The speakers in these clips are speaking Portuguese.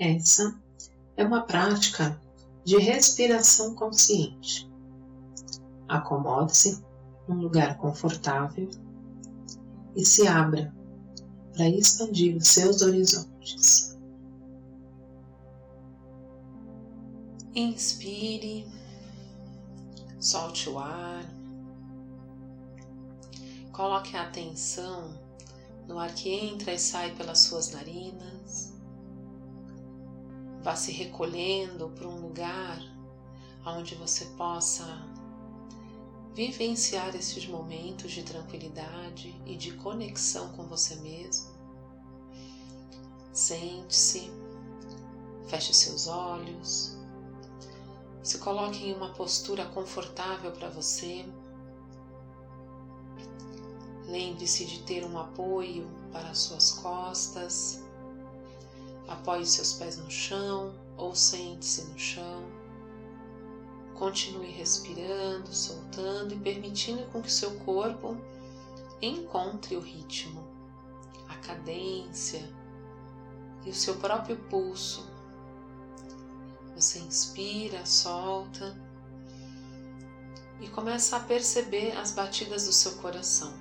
Essa é uma prática de respiração consciente. Acomode-se num lugar confortável e se abra para expandir os seus horizontes. Inspire, solte o ar, coloque a atenção no ar que entra e sai pelas suas narinas. Vá se recolhendo para um lugar onde você possa vivenciar esses momentos de tranquilidade e de conexão com você mesmo. Sente-se, feche seus olhos, se coloque em uma postura confortável para você. Lembre-se de ter um apoio para as suas costas. Apoie seus pés no chão ou sente-se no chão. Continue respirando, soltando e permitindo com que seu corpo encontre o ritmo, a cadência e o seu próprio pulso. Você inspira, solta e começa a perceber as batidas do seu coração.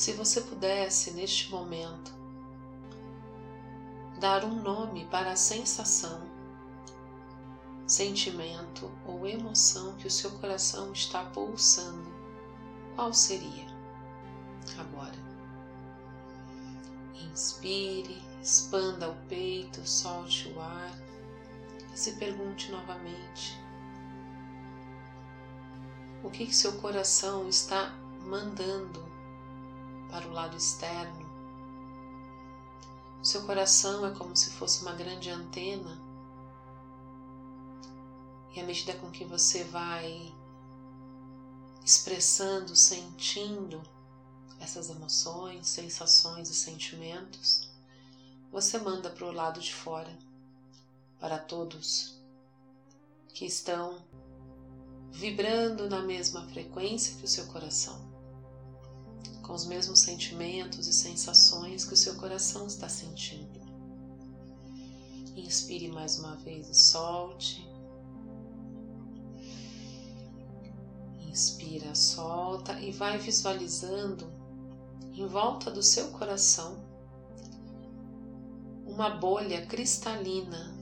Se você pudesse, neste momento, dar um nome para a sensação, sentimento ou emoção que o seu coração está pulsando, qual seria? Agora. Inspire, expanda o peito, solte o ar e se pergunte novamente: o que, que seu coração está mandando para o lado externo? Seu coração é como se fosse uma grande antena, e à medida com que você vai expressando, sentindo essas emoções, sensações e sentimentos, você manda para o lado de fora, para todos que estão vibrando na mesma frequência que o seu coração com os mesmos sentimentos e sensações que o seu coração está sentindo. Inspire mais uma vez e solte. Inspira, solta e vai visualizando em volta do seu coração uma bolha cristalina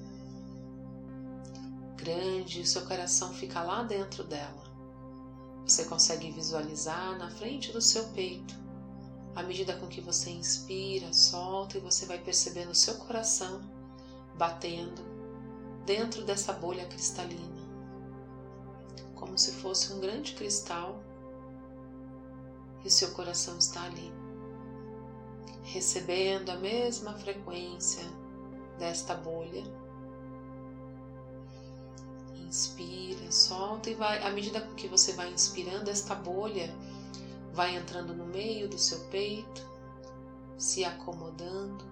grande, o seu coração fica lá dentro dela. Você consegue visualizar na frente do seu peito, à medida com que você inspira, solta e você vai percebendo o seu coração batendo dentro dessa bolha cristalina, como se fosse um grande cristal e seu coração está ali, recebendo a mesma frequência desta bolha Inspira, solta e vai, à medida que você vai inspirando, esta bolha vai entrando no meio do seu peito, se acomodando.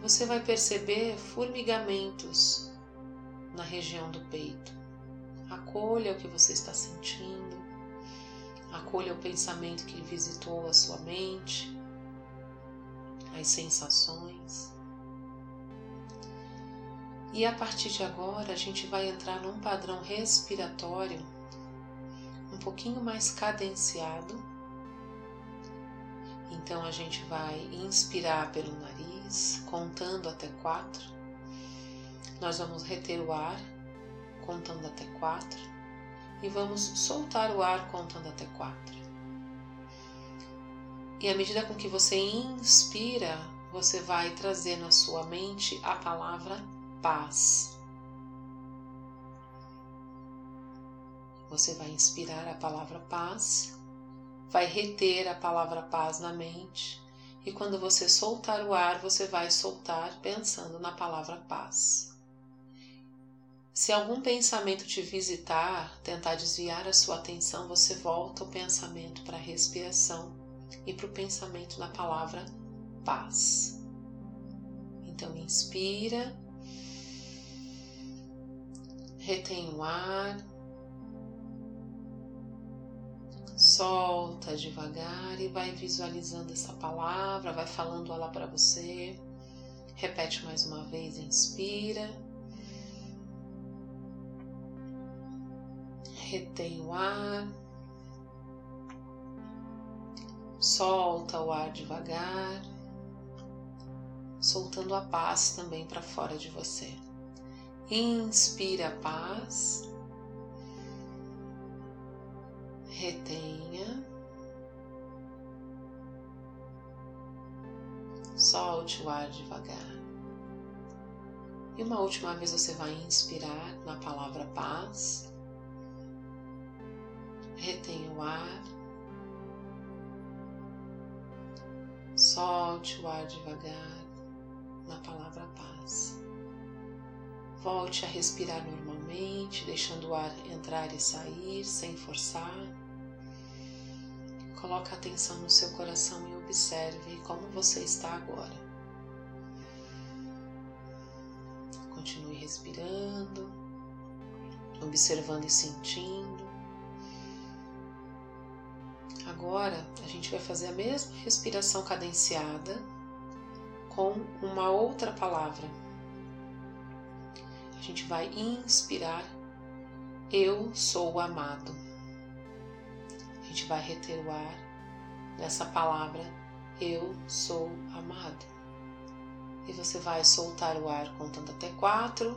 Você vai perceber formigamentos na região do peito. Acolha o que você está sentindo, acolha o pensamento que visitou a sua mente, as sensações. E a partir de agora a gente vai entrar num padrão respiratório um pouquinho mais cadenciado. Então a gente vai inspirar pelo nariz, contando até quatro. Nós vamos reter o ar, contando até quatro, e vamos soltar o ar contando até quatro. E à medida com que você inspira, você vai trazer na sua mente a palavra paz. Você vai inspirar a palavra paz, vai reter a palavra paz na mente, e quando você soltar o ar, você vai soltar pensando na palavra paz. Se algum pensamento te visitar, tentar desviar a sua atenção, você volta o pensamento para a respiração e para o pensamento na palavra paz. Então, inspira retém o ar, Solta devagar e vai visualizando essa palavra, vai falando ela para você. Repete mais uma vez, inspira. Retém o ar. Solta o ar devagar, soltando a paz também para fora de você. Inspira paz. Retenha. Solte o ar devagar. E uma última vez você vai inspirar na palavra paz. Retenha o ar. Solte o ar devagar na palavra paz. Volte a respirar normalmente, deixando o ar entrar e sair sem forçar. Coloque a atenção no seu coração e observe como você está agora. Continue respirando, observando e sentindo. Agora a gente vai fazer a mesma respiração cadenciada com uma outra palavra. A gente vai inspirar eu sou amado. A gente vai reter o ar nessa palavra eu sou amado. E você vai soltar o ar contando até quatro,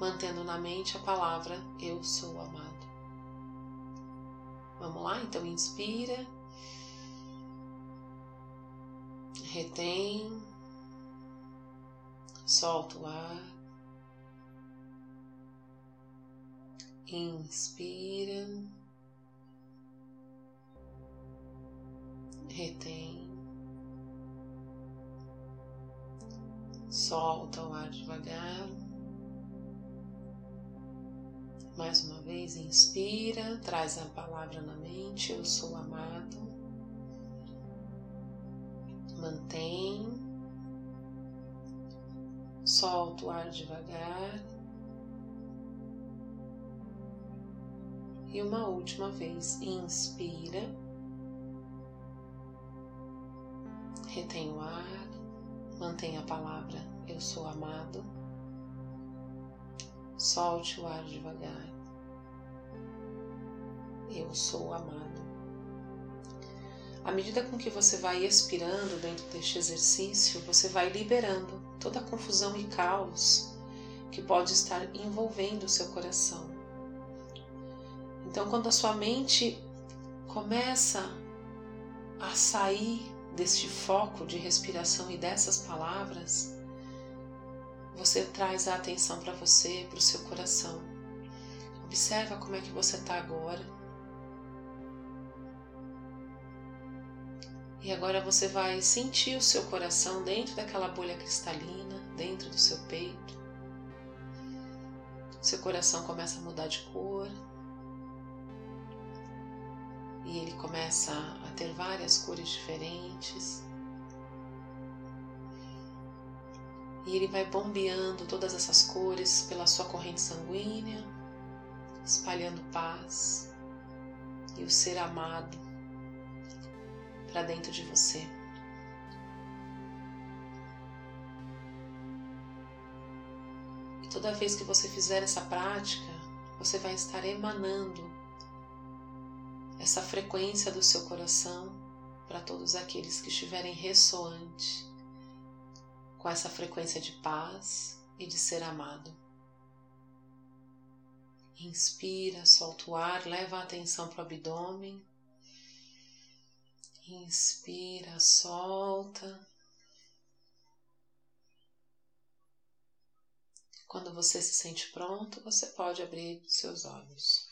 mantendo na mente a palavra eu sou amado. Vamos lá? Então inspira, retém, solta o ar. Inspira, retém, solta o ar devagar. Mais uma vez, inspira, traz a palavra na mente: Eu sou amado. Mantém, solta o ar devagar. E uma última vez, inspira, retém o ar, mantém a palavra Eu sou amado, solte o ar devagar. Eu sou amado. À medida com que você vai expirando dentro deste exercício, você vai liberando toda a confusão e caos que pode estar envolvendo o seu coração. Então, quando a sua mente começa a sair deste foco de respiração e dessas palavras, você traz a atenção para você, para o seu coração. Observa como é que você está agora. E agora você vai sentir o seu coração dentro daquela bolha cristalina, dentro do seu peito. Seu coração começa a mudar de cor, e ele começa a ter várias cores diferentes. E ele vai bombeando todas essas cores pela sua corrente sanguínea, espalhando paz e o ser amado para dentro de você. E toda vez que você fizer essa prática, você vai estar emanando essa frequência do seu coração para todos aqueles que estiverem ressoante com essa frequência de paz e de ser amado. Inspira, solta o ar, leva a atenção para o abdômen. Inspira, solta. Quando você se sente pronto, você pode abrir seus olhos.